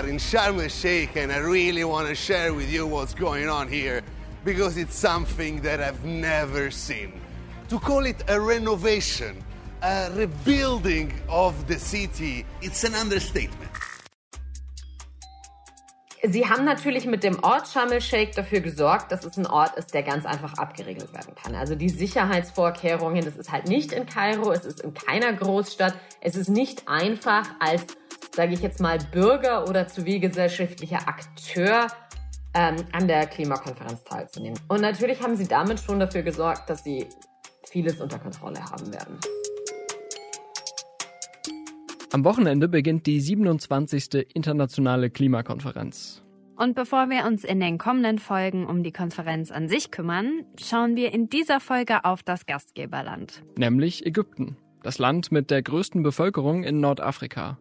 are in Sharm el Sheikh and I really want to share with you what's going on here because it's something that I've never seen. To call it a renovation, a rebuilding of the city, it's an understatement. Sie haben natürlich mit dem Ort Sharm el-Sheikh dafür gesorgt, dass es ein Ort ist, der ganz einfach abgeriegelt werden kann. Also die Sicherheitsvorkehrungen, das ist halt nicht in Kairo, es ist in keiner Großstadt, es ist nicht einfach als, sage ich jetzt mal, Bürger oder zivilgesellschaftlicher Akteur ähm, an der Klimakonferenz teilzunehmen. Und natürlich haben sie damit schon dafür gesorgt, dass sie vieles unter Kontrolle haben werden. Am Wochenende beginnt die 27. internationale Klimakonferenz. Und bevor wir uns in den kommenden Folgen um die Konferenz an sich kümmern, schauen wir in dieser Folge auf das Gastgeberland. Nämlich Ägypten, das Land mit der größten Bevölkerung in Nordafrika.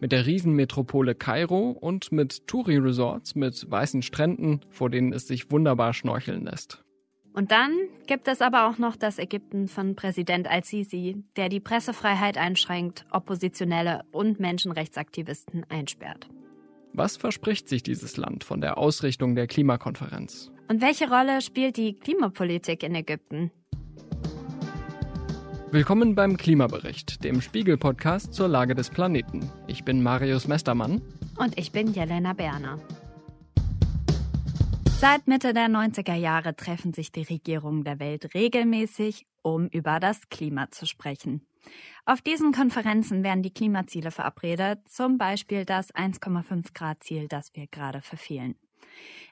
Mit der Riesenmetropole Kairo und mit Touri-Resorts mit weißen Stränden, vor denen es sich wunderbar schnorcheln lässt. Und dann gibt es aber auch noch das Ägypten von Präsident al-Sisi, der die Pressefreiheit einschränkt, Oppositionelle und Menschenrechtsaktivisten einsperrt. Was verspricht sich dieses Land von der Ausrichtung der Klimakonferenz? Und welche Rolle spielt die Klimapolitik in Ägypten? Willkommen beim Klimabericht, dem Spiegel-Podcast zur Lage des Planeten. Ich bin Marius Mestermann. Und ich bin Jelena Berner. Seit Mitte der 90er Jahre treffen sich die Regierungen der Welt regelmäßig, um über das Klima zu sprechen. Auf diesen Konferenzen werden die Klimaziele verabredet, zum Beispiel das 1,5 Grad Ziel, das wir gerade verfehlen.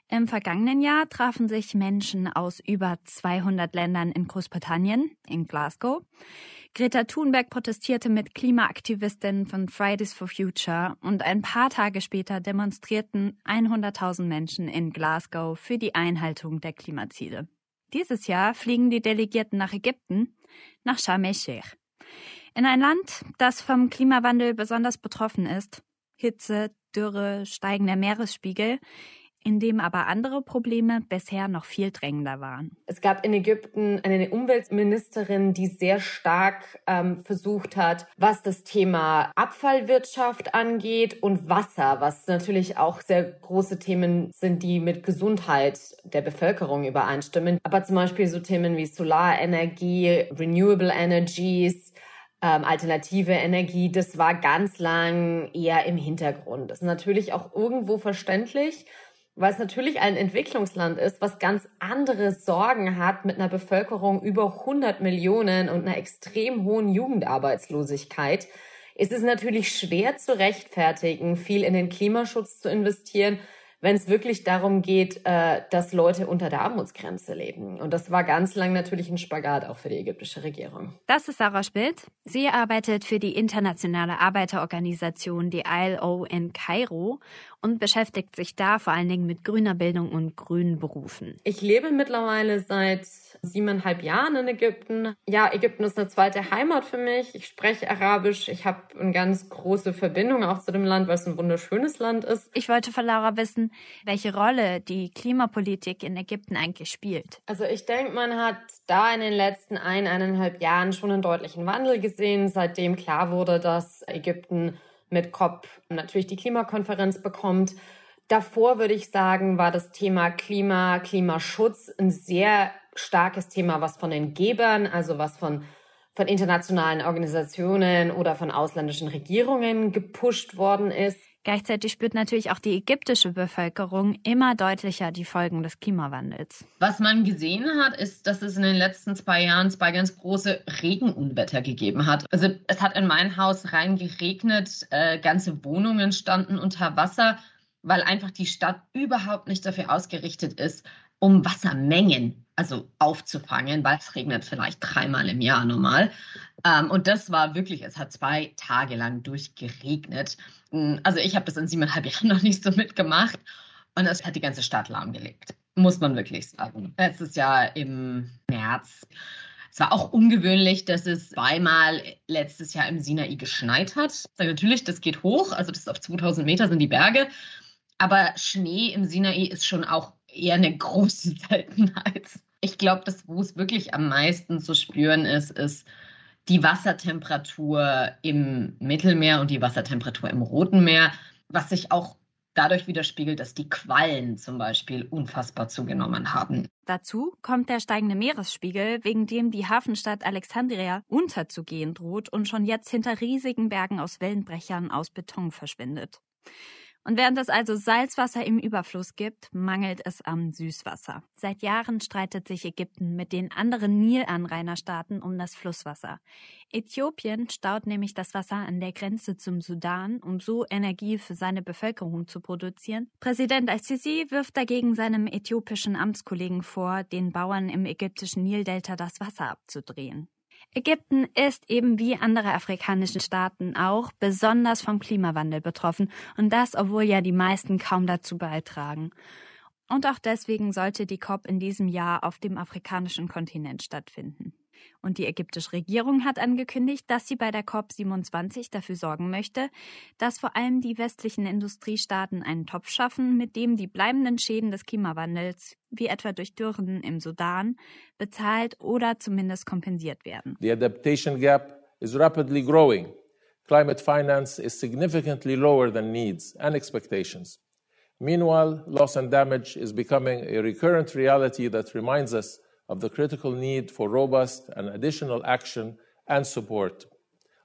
Im vergangenen Jahr trafen sich Menschen aus über 200 Ländern in Großbritannien, in Glasgow. Greta Thunberg protestierte mit Klimaaktivistinnen von Fridays for Future und ein paar Tage später demonstrierten 100.000 Menschen in Glasgow für die Einhaltung der Klimaziele. Dieses Jahr fliegen die Delegierten nach Ägypten, nach Sharm el-Sheikh. In ein Land, das vom Klimawandel besonders betroffen ist. Hitze, Dürre, steigender Meeresspiegel in dem aber andere Probleme bisher noch viel drängender waren. Es gab in Ägypten eine Umweltministerin, die sehr stark ähm, versucht hat, was das Thema Abfallwirtschaft angeht und Wasser, was natürlich auch sehr große Themen sind, die mit Gesundheit der Bevölkerung übereinstimmen. Aber zum Beispiel so Themen wie Solarenergie, Renewable Energies, ähm, alternative Energie, das war ganz lang eher im Hintergrund. Das ist natürlich auch irgendwo verständlich weil es natürlich ein Entwicklungsland ist, was ganz andere Sorgen hat mit einer Bevölkerung über 100 Millionen und einer extrem hohen Jugendarbeitslosigkeit, ist es natürlich schwer zu rechtfertigen, viel in den Klimaschutz zu investieren, wenn es wirklich darum geht, äh, dass Leute unter der Armutsgrenze leben. Und das war ganz lang natürlich ein Spagat auch für die ägyptische Regierung. Das ist Sarah Spild. Sie arbeitet für die internationale Arbeiterorganisation, die ILO in Kairo und beschäftigt sich da vor allen Dingen mit grüner Bildung und grünen Berufen. Ich lebe mittlerweile seit siebeneinhalb Jahren in Ägypten. Ja, Ägypten ist eine zweite Heimat für mich. Ich spreche Arabisch. Ich habe eine ganz große Verbindung auch zu dem Land, weil es ein wunderschönes Land ist. Ich wollte von Laura wissen, welche Rolle die Klimapolitik in Ägypten eigentlich spielt. Also ich denke, man hat da in den letzten ein, eineinhalb Jahren schon einen deutlichen Wandel gesehen, seitdem klar wurde, dass Ägypten mit COP natürlich die Klimakonferenz bekommt. Davor würde ich sagen, war das Thema Klima, Klimaschutz ein sehr starkes Thema, was von den Gebern, also was von, von internationalen Organisationen oder von ausländischen Regierungen gepusht worden ist. Gleichzeitig spürt natürlich auch die ägyptische Bevölkerung immer deutlicher die Folgen des Klimawandels. Was man gesehen hat, ist, dass es in den letzten zwei Jahren zwei ganz große Regenunwetter gegeben hat. Also es hat in mein Haus rein geregnet, äh, ganze Wohnungen standen unter Wasser, weil einfach die Stadt überhaupt nicht dafür ausgerichtet ist, um Wassermengen also aufzufangen, weil es regnet vielleicht dreimal im Jahr normal. Ähm, und das war wirklich, es hat zwei Tage lang durchgeregnet. Hm, also ich habe das in siebeneinhalb Jahren noch nicht so mitgemacht und es hat die ganze Stadt lahmgelegt, muss man wirklich sagen. Letztes Jahr im März. Es war auch ungewöhnlich, dass es zweimal letztes Jahr im Sinai geschneit hat. Natürlich, das geht hoch, also das ist auf 2000 Meter sind die Berge. Aber Schnee im Sinai ist schon auch eher eine große Seltenheit. Ich glaube, das, wo es wirklich am meisten zu spüren ist, ist die Wassertemperatur im Mittelmeer und die Wassertemperatur im Roten Meer, was sich auch dadurch widerspiegelt, dass die Quallen zum Beispiel unfassbar zugenommen haben. Dazu kommt der steigende Meeresspiegel, wegen dem die Hafenstadt Alexandria unterzugehen droht und schon jetzt hinter riesigen Bergen aus Wellenbrechern aus Beton verschwindet. Und während es also Salzwasser im Überfluss gibt, mangelt es am Süßwasser. Seit Jahren streitet sich Ägypten mit den anderen Nilanrainerstaaten um das Flusswasser. Äthiopien staut nämlich das Wasser an der Grenze zum Sudan, um so Energie für seine Bevölkerung zu produzieren. Präsident al-Sisi wirft dagegen seinem äthiopischen Amtskollegen vor, den Bauern im ägyptischen Nildelta das Wasser abzudrehen. Ägypten ist eben wie andere afrikanische Staaten auch besonders vom Klimawandel betroffen und das, obwohl ja die meisten kaum dazu beitragen. Und auch deswegen sollte die COP in diesem Jahr auf dem afrikanischen Kontinent stattfinden. Und die ägyptische Regierung hat angekündigt, dass sie bei der COP27 dafür sorgen möchte, dass vor allem die westlichen Industriestaaten einen Topf schaffen, mit dem die bleibenden Schäden des Klimawandels, wie etwa durch Dürren im Sudan, bezahlt oder zumindest kompensiert werden. The adaptation gap is rapidly growing. Climate finance is significantly lower than needs and expectations. Meanwhile, loss and damage is becoming a recurrent reality that reminds us of the critical need for robust and additional action and support.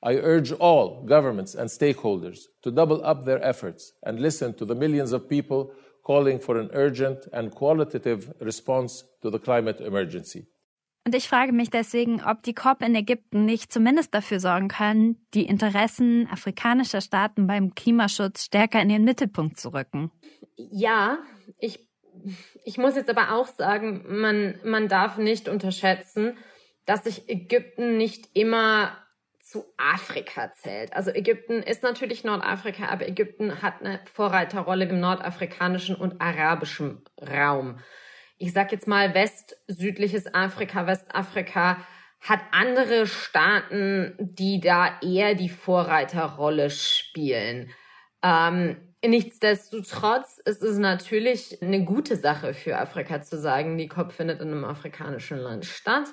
I urge all governments and stakeholders to double up their efforts and listen to the millions of people calling for an urgent and qualitative response to the climate emergency. Und ich frage mich deswegen, ob die COP in Ägypten nicht zumindest dafür sorgen kann, die Interessen afrikanischer Staaten beim Klimaschutz stärker in den Mittelpunkt zu rücken. Ja, ich ich muss jetzt aber auch sagen, man, man darf nicht unterschätzen, dass sich Ägypten nicht immer zu Afrika zählt. Also Ägypten ist natürlich Nordafrika, aber Ägypten hat eine Vorreiterrolle im nordafrikanischen und arabischen Raum. Ich sag jetzt mal west-südliches Afrika, Westafrika hat andere Staaten, die da eher die Vorreiterrolle spielen. Ähm, Nichtsdestotrotz ist es natürlich eine gute Sache für Afrika zu sagen, die COP findet in einem afrikanischen Land statt.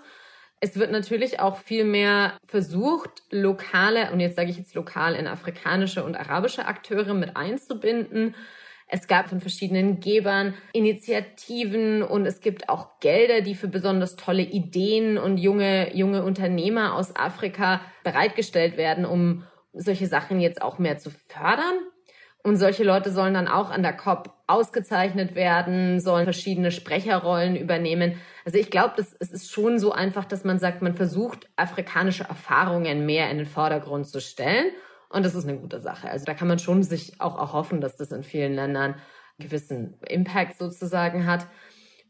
Es wird natürlich auch viel mehr versucht, lokale, und jetzt sage ich jetzt lokal in afrikanische und arabische Akteure mit einzubinden. Es gab von verschiedenen Gebern Initiativen und es gibt auch Gelder, die für besonders tolle Ideen und junge, junge Unternehmer aus Afrika bereitgestellt werden, um solche Sachen jetzt auch mehr zu fördern. Und solche Leute sollen dann auch an der COP ausgezeichnet werden, sollen verschiedene Sprecherrollen übernehmen. Also ich glaube, es ist schon so einfach, dass man sagt, man versucht, afrikanische Erfahrungen mehr in den Vordergrund zu stellen. Und das ist eine gute Sache. Also da kann man schon sich auch erhoffen, dass das in vielen Ländern einen gewissen Impact sozusagen hat.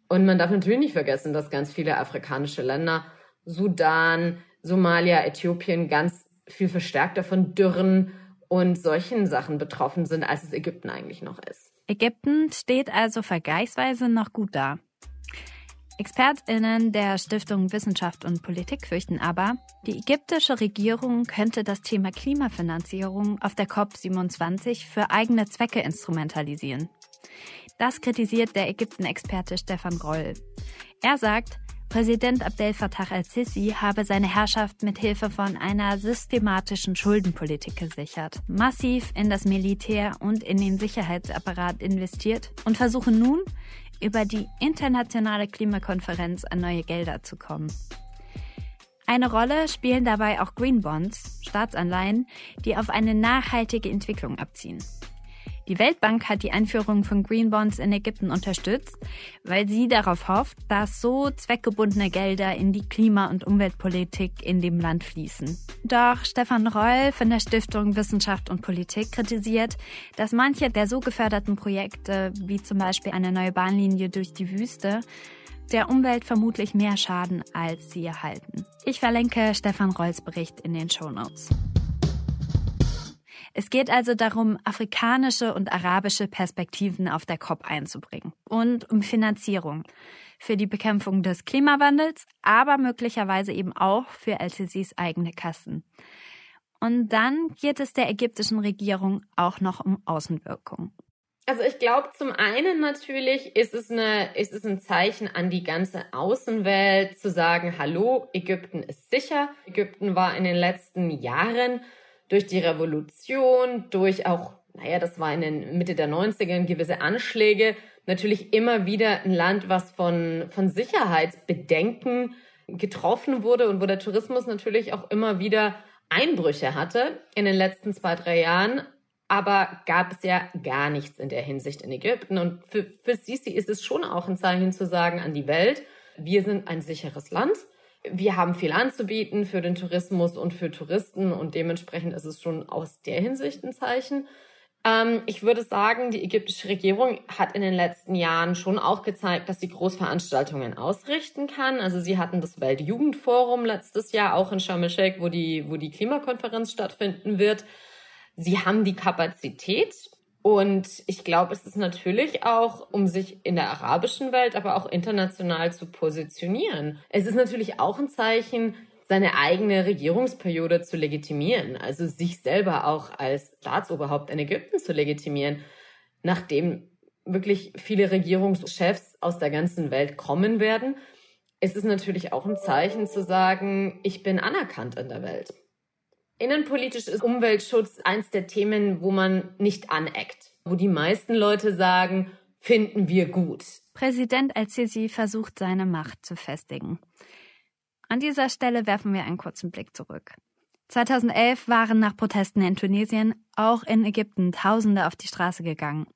Und man darf natürlich nicht vergessen, dass ganz viele afrikanische Länder, Sudan, Somalia, Äthiopien, ganz viel verstärkter von Dürren und solchen Sachen betroffen sind, als es Ägypten eigentlich noch ist. Ägypten steht also vergleichsweise noch gut da. ExpertInnen der Stiftung Wissenschaft und Politik fürchten aber, die ägyptische Regierung könnte das Thema Klimafinanzierung auf der COP27 für eigene Zwecke instrumentalisieren. Das kritisiert der Ägypten-Experte Stefan Roll. Er sagt, Präsident Abdel Fattah al-Sisi habe seine Herrschaft mit Hilfe von einer systematischen Schuldenpolitik gesichert, massiv in das Militär und in den Sicherheitsapparat investiert und versuche nun, über die internationale Klimakonferenz an neue Gelder zu kommen. Eine Rolle spielen dabei auch Green Bonds, Staatsanleihen, die auf eine nachhaltige Entwicklung abziehen. Die Weltbank hat die Einführung von Green Bonds in Ägypten unterstützt, weil sie darauf hofft, dass so zweckgebundene Gelder in die Klima- und Umweltpolitik in dem Land fließen. Doch Stefan Reul von der Stiftung Wissenschaft und Politik kritisiert, dass manche der so geförderten Projekte, wie zum Beispiel eine neue Bahnlinie durch die Wüste, der Umwelt vermutlich mehr schaden, als sie erhalten. Ich verlinke Stefan Reuls Bericht in den Show Notes. Es geht also darum, afrikanische und arabische Perspektiven auf der COP einzubringen und um Finanzierung für die Bekämpfung des Klimawandels, aber möglicherweise eben auch für LCCs eigene Kassen. Und dann geht es der ägyptischen Regierung auch noch um Außenwirkung. Also ich glaube, zum einen natürlich ist es, eine, ist es ein Zeichen an die ganze Außenwelt zu sagen, hallo, Ägypten ist sicher. Ägypten war in den letzten Jahren durch die Revolution, durch auch naja, das war in den Mitte der 90er gewisse Anschläge, natürlich immer wieder ein Land, was von, von Sicherheitsbedenken getroffen wurde und wo der Tourismus natürlich auch immer wieder Einbrüche hatte in den letzten zwei, drei Jahren. Aber gab es ja gar nichts in der Hinsicht in Ägypten. Und für, für Sisi ist es schon auch ein Zeichen zu sagen an die Welt, wir sind ein sicheres Land. Wir haben viel anzubieten für den Tourismus und für Touristen und dementsprechend ist es schon aus der Hinsicht ein Zeichen. Ähm, ich würde sagen, die ägyptische Regierung hat in den letzten Jahren schon auch gezeigt, dass sie Großveranstaltungen ausrichten kann. Also sie hatten das Weltjugendforum letztes Jahr auch in Sharm el-Sheikh, wo die, wo die Klimakonferenz stattfinden wird. Sie haben die Kapazität und ich glaube, es ist natürlich auch, um sich in der arabischen Welt, aber auch international zu positionieren. Es ist natürlich auch ein Zeichen, seine eigene Regierungsperiode zu legitimieren, also sich selber auch als Staatsoberhaupt in Ägypten zu legitimieren, nachdem wirklich viele Regierungschefs aus der ganzen Welt kommen werden, ist es natürlich auch ein Zeichen zu sagen, ich bin anerkannt in der Welt. Innenpolitisch ist Umweltschutz eins der Themen, wo man nicht aneckt, wo die meisten Leute sagen, finden wir gut. Präsident El-Sisi versucht seine Macht zu festigen. An dieser Stelle werfen wir einen kurzen Blick zurück. 2011 waren nach Protesten in Tunesien auch in Ägypten Tausende auf die Straße gegangen.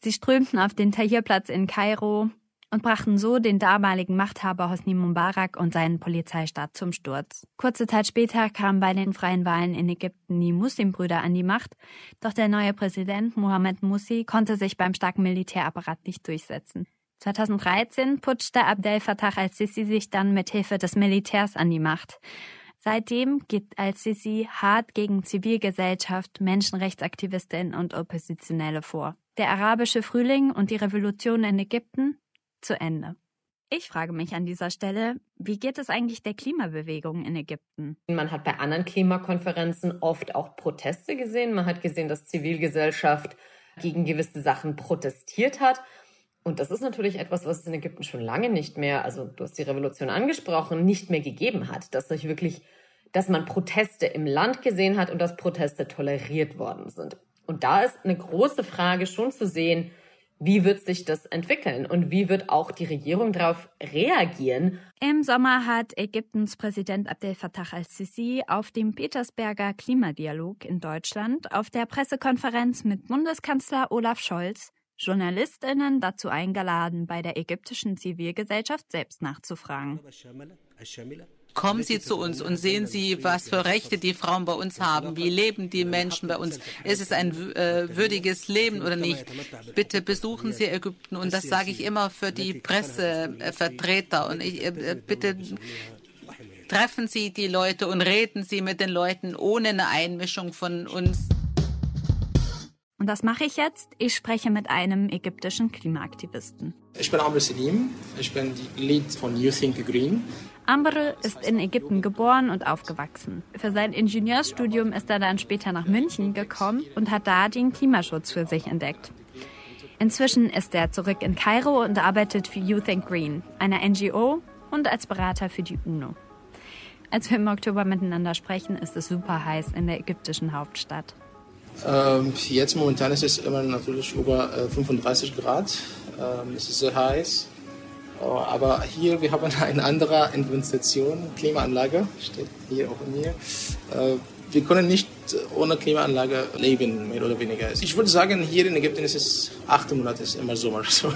Sie strömten auf den Tahrirplatz in Kairo und brachten so den damaligen Machthaber Hosni Mubarak und seinen Polizeistaat zum Sturz. Kurze Zeit später kamen bei den freien Wahlen in Ägypten die Muslimbrüder an die Macht, doch der neue Präsident Mohamed Musi konnte sich beim starken Militärapparat nicht durchsetzen. 2013 putschte Abdel Fattah al-Sisi sich dann mit Hilfe des Militärs an die Macht. Seitdem geht al-Sisi hart gegen Zivilgesellschaft, Menschenrechtsaktivistinnen und Oppositionelle vor. Der arabische Frühling und die Revolution in Ägypten zu Ende. Ich frage mich an dieser Stelle, wie geht es eigentlich der Klimabewegung in Ägypten? Man hat bei anderen Klimakonferenzen oft auch Proteste gesehen. Man hat gesehen, dass Zivilgesellschaft gegen gewisse Sachen protestiert hat. Und das ist natürlich etwas, was es in Ägypten schon lange nicht mehr, also du hast die Revolution angesprochen, nicht mehr gegeben hat, dass sich wirklich, dass man Proteste im Land gesehen hat und dass Proteste toleriert worden sind. Und da ist eine große Frage schon zu sehen, wie wird sich das entwickeln und wie wird auch die Regierung darauf reagieren? Im Sommer hat Ägyptens Präsident Abdel Fattah al-Sisi auf dem Petersberger Klimadialog in Deutschland auf der Pressekonferenz mit Bundeskanzler Olaf Scholz Journalistinnen dazu eingeladen, bei der ägyptischen Zivilgesellschaft selbst nachzufragen. Kommen Sie zu uns und sehen Sie, was für Rechte die Frauen bei uns haben. Wie leben die Menschen bei uns? Ist es ein äh, würdiges Leben oder nicht? Bitte besuchen Sie Ägypten und das sage ich immer für die Pressevertreter. Und ich, äh, bitte treffen Sie die Leute und reden Sie mit den Leuten ohne eine Einmischung von uns. Und das mache ich jetzt. Ich spreche mit einem ägyptischen Klimaaktivisten. Ich bin Amr Selim. Ich bin die Lead von You Think Green. Amr ist in Ägypten geboren und aufgewachsen. Für sein Ingenieursstudium ist er dann später nach München gekommen und hat da den Klimaschutz für sich entdeckt. Inzwischen ist er zurück in Kairo und arbeitet für You Think Green, einer NGO und als Berater für die UNO. Als wir im Oktober miteinander sprechen, ist es super heiß in der ägyptischen Hauptstadt. Ähm, jetzt momentan ist es immer natürlich über äh, 35 Grad. Ähm, es ist sehr heiß. Oh, aber hier, wir haben eine andere Investition, Klimaanlage, steht hier auch in mir. Äh, wir können nicht ohne Klimaanlage leben, mehr oder weniger. Ich würde sagen, hier in Ägypten ist es acht Monate, ist immer Sommer. So.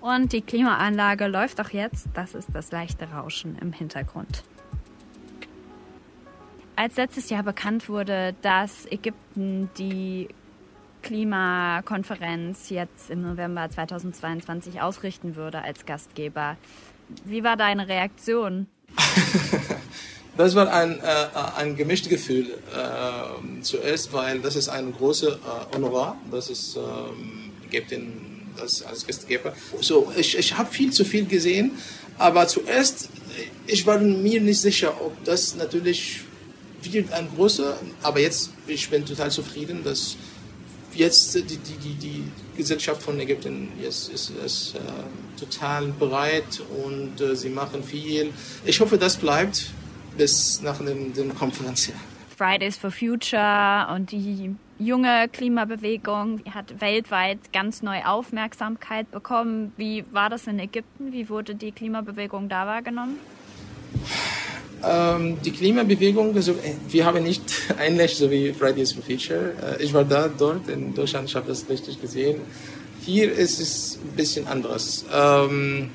Und die Klimaanlage läuft auch jetzt. Das ist das leichte Rauschen im Hintergrund. Als letztes Jahr bekannt wurde, dass Ägypten die Klimakonferenz jetzt im November 2022 ausrichten würde als Gastgeber, wie war deine Reaktion? Das war ein, äh, ein gemischtes Gefühl. Äh, zuerst, weil das ist ein großer äh, Honor, das ist ähm, Ägypten das als Gastgeber. So, ich, ich habe viel zu viel gesehen, aber zuerst, ich war mir nicht sicher, ob das natürlich wird ein großer, aber jetzt, ich bin total zufrieden, dass jetzt die, die, die, Gesellschaft von Ägypten jetzt ist, ist äh, total bereit und äh, sie machen viel. Ich hoffe, das bleibt bis nach der Konferenz. Fridays for Future und die junge Klimabewegung, hat weltweit ganz neue Aufmerksamkeit bekommen. Wie war das in Ägypten? Wie wurde die Klimabewegung da wahrgenommen? Ähm, die Klimabewegung, also wir haben nicht ähnlich so wie Fridays for Future. Äh, ich war da dort in Deutschland, ich habe das richtig gesehen. Hier ist es ein bisschen anders. Ähm,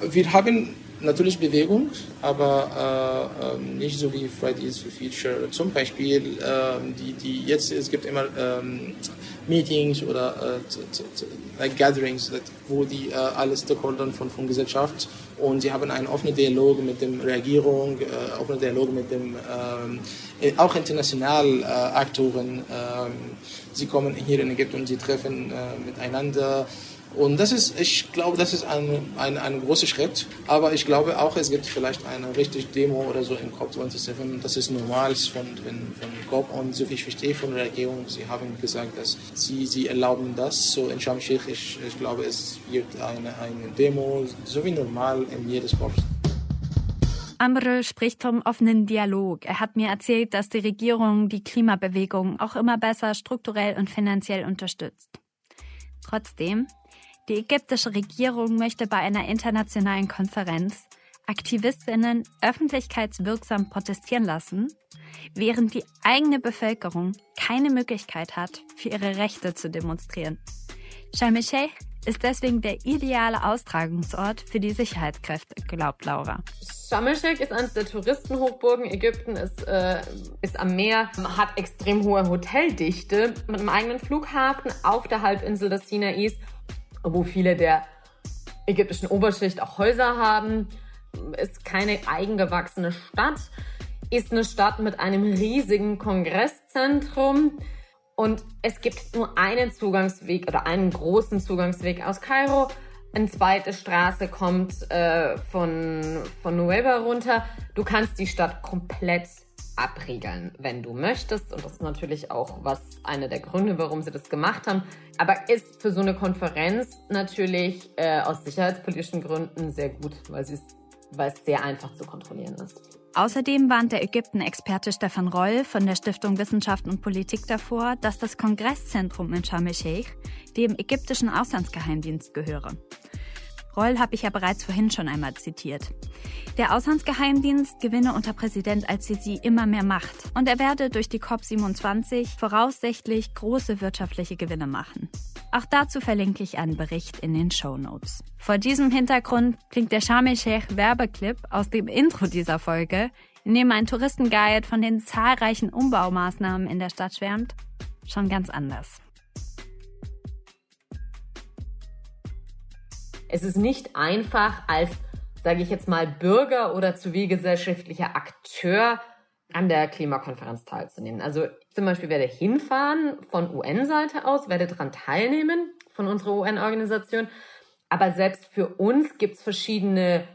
wir haben natürlich Bewegung, aber äh, ähm, nicht so wie Fridays for Future. Zum Beispiel, äh, die, die jetzt, es gibt immer ähm, Meetings oder äh, like Gatherings, wo die äh, alle Stakeholder von, von Gesellschaft und sie haben einen offenen Dialog mit der Regierung, äh, offenen Dialog mit dem, ähm, auch international äh, Aktoren. Ähm, sie kommen hier in Ägypten und sie treffen äh, miteinander. Und das ist, ich glaube, das ist ein, ein, ein großer Schritt. Aber ich glaube auch, es gibt vielleicht eine richtige Demo oder so in COP27. Das ist normal von, von, von COP. Und so wie ich verstehe von der Regierung, sie haben gesagt, dass sie, sie erlauben das. So in Sharm ich, ich glaube, es wird eine, eine Demo, so wie normal in jedes COP. Amre spricht vom offenen Dialog. Er hat mir erzählt, dass die Regierung die Klimabewegung auch immer besser strukturell und finanziell unterstützt. Trotzdem, die ägyptische Regierung möchte bei einer internationalen Konferenz Aktivistinnen öffentlichkeitswirksam protestieren lassen, während die eigene Bevölkerung keine Möglichkeit hat, für ihre Rechte zu demonstrieren. Sharm el-Sheikh ist deswegen der ideale Austragungsort für die Sicherheitskräfte, glaubt Laura. Sharm el-Sheikh ist eines der Touristenhochburgen. Ägypten ist, äh, ist am Meer, hat extrem hohe Hoteldichte mit einem eigenen Flughafen auf der Halbinsel des Sinais wo viele der ägyptischen Oberschicht auch Häuser haben, ist keine eigengewachsene Stadt, ist eine Stadt mit einem riesigen Kongresszentrum und es gibt nur einen Zugangsweg oder einen großen Zugangsweg aus Kairo. Eine zweite Straße kommt äh, von, von Nueva runter. Du kannst die Stadt komplett abriegeln, wenn du möchtest. Und das ist natürlich auch was, einer der Gründe, warum sie das gemacht haben. Aber ist für so eine Konferenz natürlich äh, aus sicherheitspolitischen Gründen sehr gut, weil, weil es sehr einfach zu kontrollieren ist. Außerdem warnt der Ägypten-Experte Stefan Roll von der Stiftung Wissenschaft und Politik davor, dass das Kongresszentrum in Sharm el-Sheikh dem ägyptischen Auslandsgeheimdienst gehöre. Roll habe ich ja bereits vorhin schon einmal zitiert. Der Auslandsgeheimdienst gewinne unter Präsident al-Sisi immer mehr Macht und er werde durch die COP27 voraussichtlich große wirtschaftliche Gewinne machen. Auch dazu verlinke ich einen Bericht in den Show Notes. Vor diesem Hintergrund klingt der Sharm el-Sheikh Werbeclip aus dem Intro dieser Folge, in dem ein Touristenguide von den zahlreichen Umbaumaßnahmen in der Stadt schwärmt, schon ganz anders. Es ist nicht einfach als, sage ich jetzt mal, Bürger oder zivilgesellschaftlicher Akteur an der Klimakonferenz teilzunehmen. Also zum Beispiel werde hinfahren von UN-Seite aus, werde daran teilnehmen von unserer UN-Organisation. Aber selbst für uns gibt es verschiedene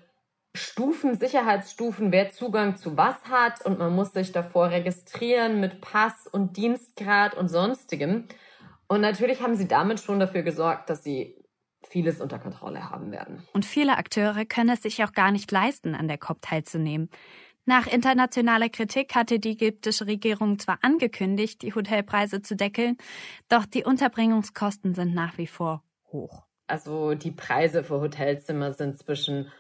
Stufen, Sicherheitsstufen, wer Zugang zu was hat und man muss sich davor registrieren mit Pass und Dienstgrad und sonstigem. Und natürlich haben sie damit schon dafür gesorgt, dass sie vieles unter Kontrolle haben werden. Und viele Akteure können es sich auch gar nicht leisten, an der COP teilzunehmen. Nach internationaler Kritik hatte die ägyptische Regierung zwar angekündigt, die Hotelpreise zu deckeln, doch die Unterbringungskosten sind nach wie vor hoch. Also die Preise für Hotelzimmer sind zwischen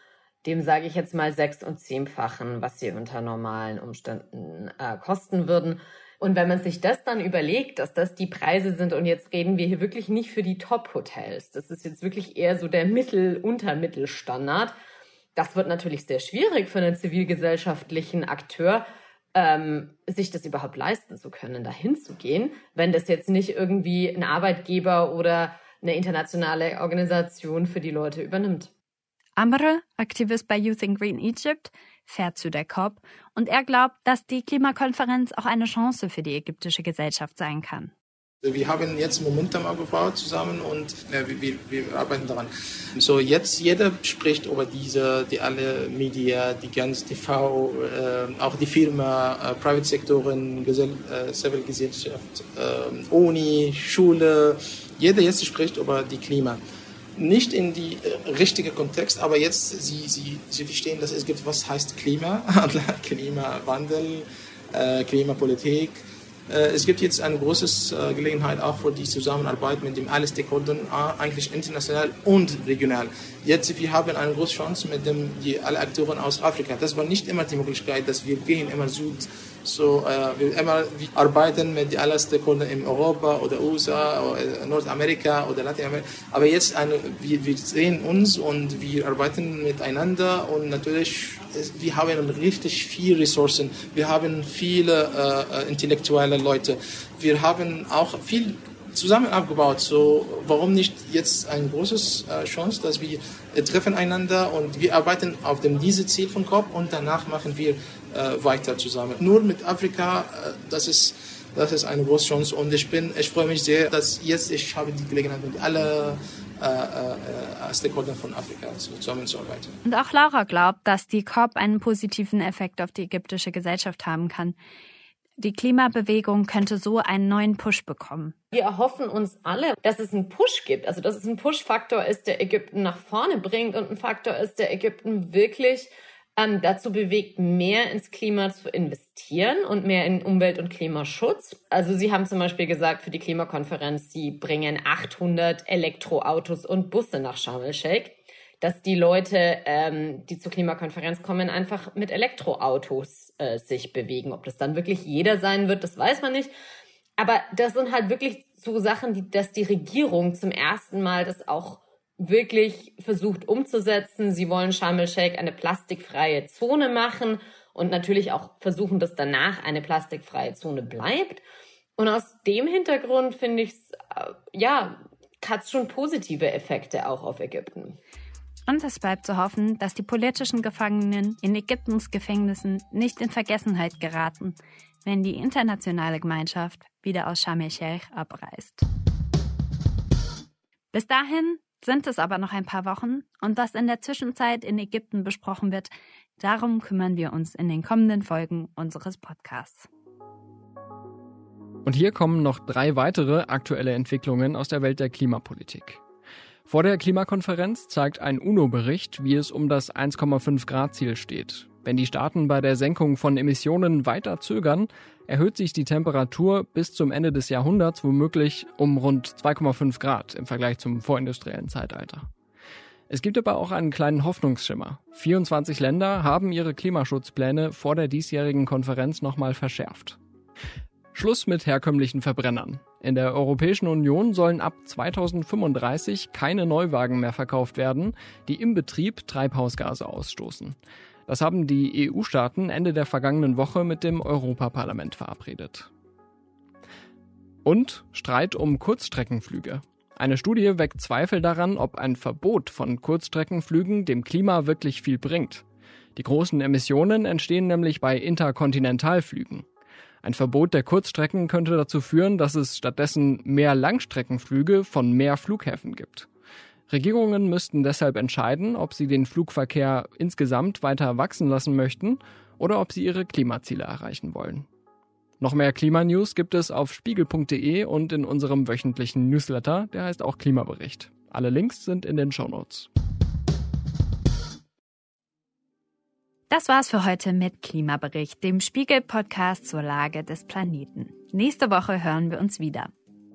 dem, sage ich jetzt mal, sechs- und zehnfachen, was sie unter normalen Umständen äh, kosten würden. Und wenn man sich das dann überlegt, dass das die Preise sind, und jetzt reden wir hier wirklich nicht für die Top-Hotels, das ist jetzt wirklich eher so der Mittel-Untermittelstandard, das wird natürlich sehr schwierig für einen zivilgesellschaftlichen Akteur, ähm, sich das überhaupt leisten zu können, dahin zu gehen, wenn das jetzt nicht irgendwie ein Arbeitgeber oder eine internationale Organisation für die Leute übernimmt. Amre, Aktivist bei Youth in Green Egypt, fährt zu der COP und er glaubt, dass die Klimakonferenz auch eine Chance für die ägyptische Gesellschaft sein kann. Wir haben jetzt Momentum aufgebaut zusammen und ja, wir, wir, arbeiten daran. So jetzt jeder spricht über diese, die alle Media, die ganze TV, äh, auch die Firma, äh, Private Sektoren, Gesell, äh, Zivilgesellschaft, äh, Uni, Schule. Jeder jetzt spricht über die Klima nicht in die äh, richtige Kontext, aber jetzt sie, sie, sie verstehen, dass es gibt, was heißt Klima, Klimawandel, äh, Klimapolitik. Äh, es gibt jetzt eine große äh, Gelegenheit auch für die Zusammenarbeit mit dem alle Stakeholdern, eigentlich international und regional. Jetzt wir haben eine große Chance mit dem die alle Akteure aus Afrika. Das war nicht immer die Möglichkeit, dass wir gehen immer Süd so, äh, wir immer wir arbeiten mit allen Stakeholdern in Europa oder USA oder Nordamerika oder Lateinamerika. Aber jetzt eine, wir, wir sehen uns und wir arbeiten miteinander und natürlich wir haben richtig viele Ressourcen. Wir haben viele äh, äh, intellektuelle Leute. Wir haben auch viel zusammen aufgebaut. So, warum nicht jetzt eine große äh, Chance, dass wir äh, treffen einander und wir arbeiten auf dem diese Ziel von COP und danach machen wir weiter zusammen. Nur mit Afrika, äh, das ist das ist eine große Chance und ich bin, ich freue mich sehr, dass jetzt ich habe die Gelegenheit mit alle äh, äh, Stakeholdern von Afrika zusammenzuarbeiten. Und auch Laura glaubt, dass die COP einen positiven Effekt auf die ägyptische Gesellschaft haben kann. Die Klimabewegung könnte so einen neuen Push bekommen. Wir erhoffen uns alle, dass es einen Push gibt, also dass es ein Push-Faktor ist, der Ägypten nach vorne bringt und ein Faktor ist, der Ägypten wirklich ähm, dazu bewegt, mehr ins Klima zu investieren und mehr in Umwelt- und Klimaschutz. Also Sie haben zum Beispiel gesagt, für die Klimakonferenz, Sie bringen 800 Elektroautos und Busse nach Sharm el-Sheikh dass die Leute, ähm, die zur Klimakonferenz kommen, einfach mit Elektroautos äh, sich bewegen. Ob das dann wirklich jeder sein wird, das weiß man nicht. Aber das sind halt wirklich so Sachen, die, dass die Regierung zum ersten Mal das auch wirklich versucht umzusetzen. Sie wollen Sharm el-Sheikh eine plastikfreie Zone machen und natürlich auch versuchen, dass danach eine plastikfreie Zone bleibt. Und aus dem Hintergrund finde ich es, äh, ja, hat es schon positive Effekte auch auf Ägypten. Und es bleibt zu hoffen, dass die politischen Gefangenen in Ägyptens Gefängnissen nicht in Vergessenheit geraten, wenn die internationale Gemeinschaft wieder aus Sharm el-Sheikh abreist. Bis dahin sind es aber noch ein paar Wochen und was in der Zwischenzeit in Ägypten besprochen wird, darum kümmern wir uns in den kommenden Folgen unseres Podcasts. Und hier kommen noch drei weitere aktuelle Entwicklungen aus der Welt der Klimapolitik. Vor der Klimakonferenz zeigt ein UNO-Bericht, wie es um das 1,5 Grad Ziel steht. Wenn die Staaten bei der Senkung von Emissionen weiter zögern, erhöht sich die Temperatur bis zum Ende des Jahrhunderts womöglich um rund 2,5 Grad im Vergleich zum vorindustriellen Zeitalter. Es gibt aber auch einen kleinen Hoffnungsschimmer. 24 Länder haben ihre Klimaschutzpläne vor der diesjährigen Konferenz nochmal verschärft. Schluss mit herkömmlichen Verbrennern. In der Europäischen Union sollen ab 2035 keine Neuwagen mehr verkauft werden, die im Betrieb Treibhausgase ausstoßen. Das haben die EU-Staaten Ende der vergangenen Woche mit dem Europaparlament verabredet. Und Streit um Kurzstreckenflüge. Eine Studie weckt Zweifel daran, ob ein Verbot von Kurzstreckenflügen dem Klima wirklich viel bringt. Die großen Emissionen entstehen nämlich bei Interkontinentalflügen. Ein Verbot der Kurzstrecken könnte dazu führen, dass es stattdessen mehr Langstreckenflüge von mehr Flughäfen gibt. Regierungen müssten deshalb entscheiden, ob sie den Flugverkehr insgesamt weiter wachsen lassen möchten oder ob sie ihre Klimaziele erreichen wollen. Noch mehr Klimanews gibt es auf spiegel.de und in unserem wöchentlichen Newsletter, der heißt auch Klimabericht. Alle Links sind in den Shownotes. Das war's für heute mit Klimabericht, dem Spiegel-Podcast zur Lage des Planeten. Nächste Woche hören wir uns wieder.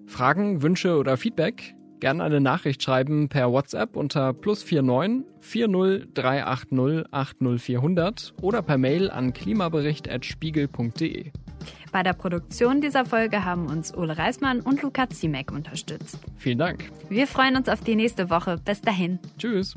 Fragen, Wünsche oder Feedback? Gerne eine Nachricht schreiben per WhatsApp unter plus 49 40 380 80400 oder per Mail an klimabericht.spiegel.de. Bei der Produktion dieser Folge haben uns Ole Reismann und Luca Ziemek unterstützt. Vielen Dank. Wir freuen uns auf die nächste Woche. Bis dahin. Tschüss.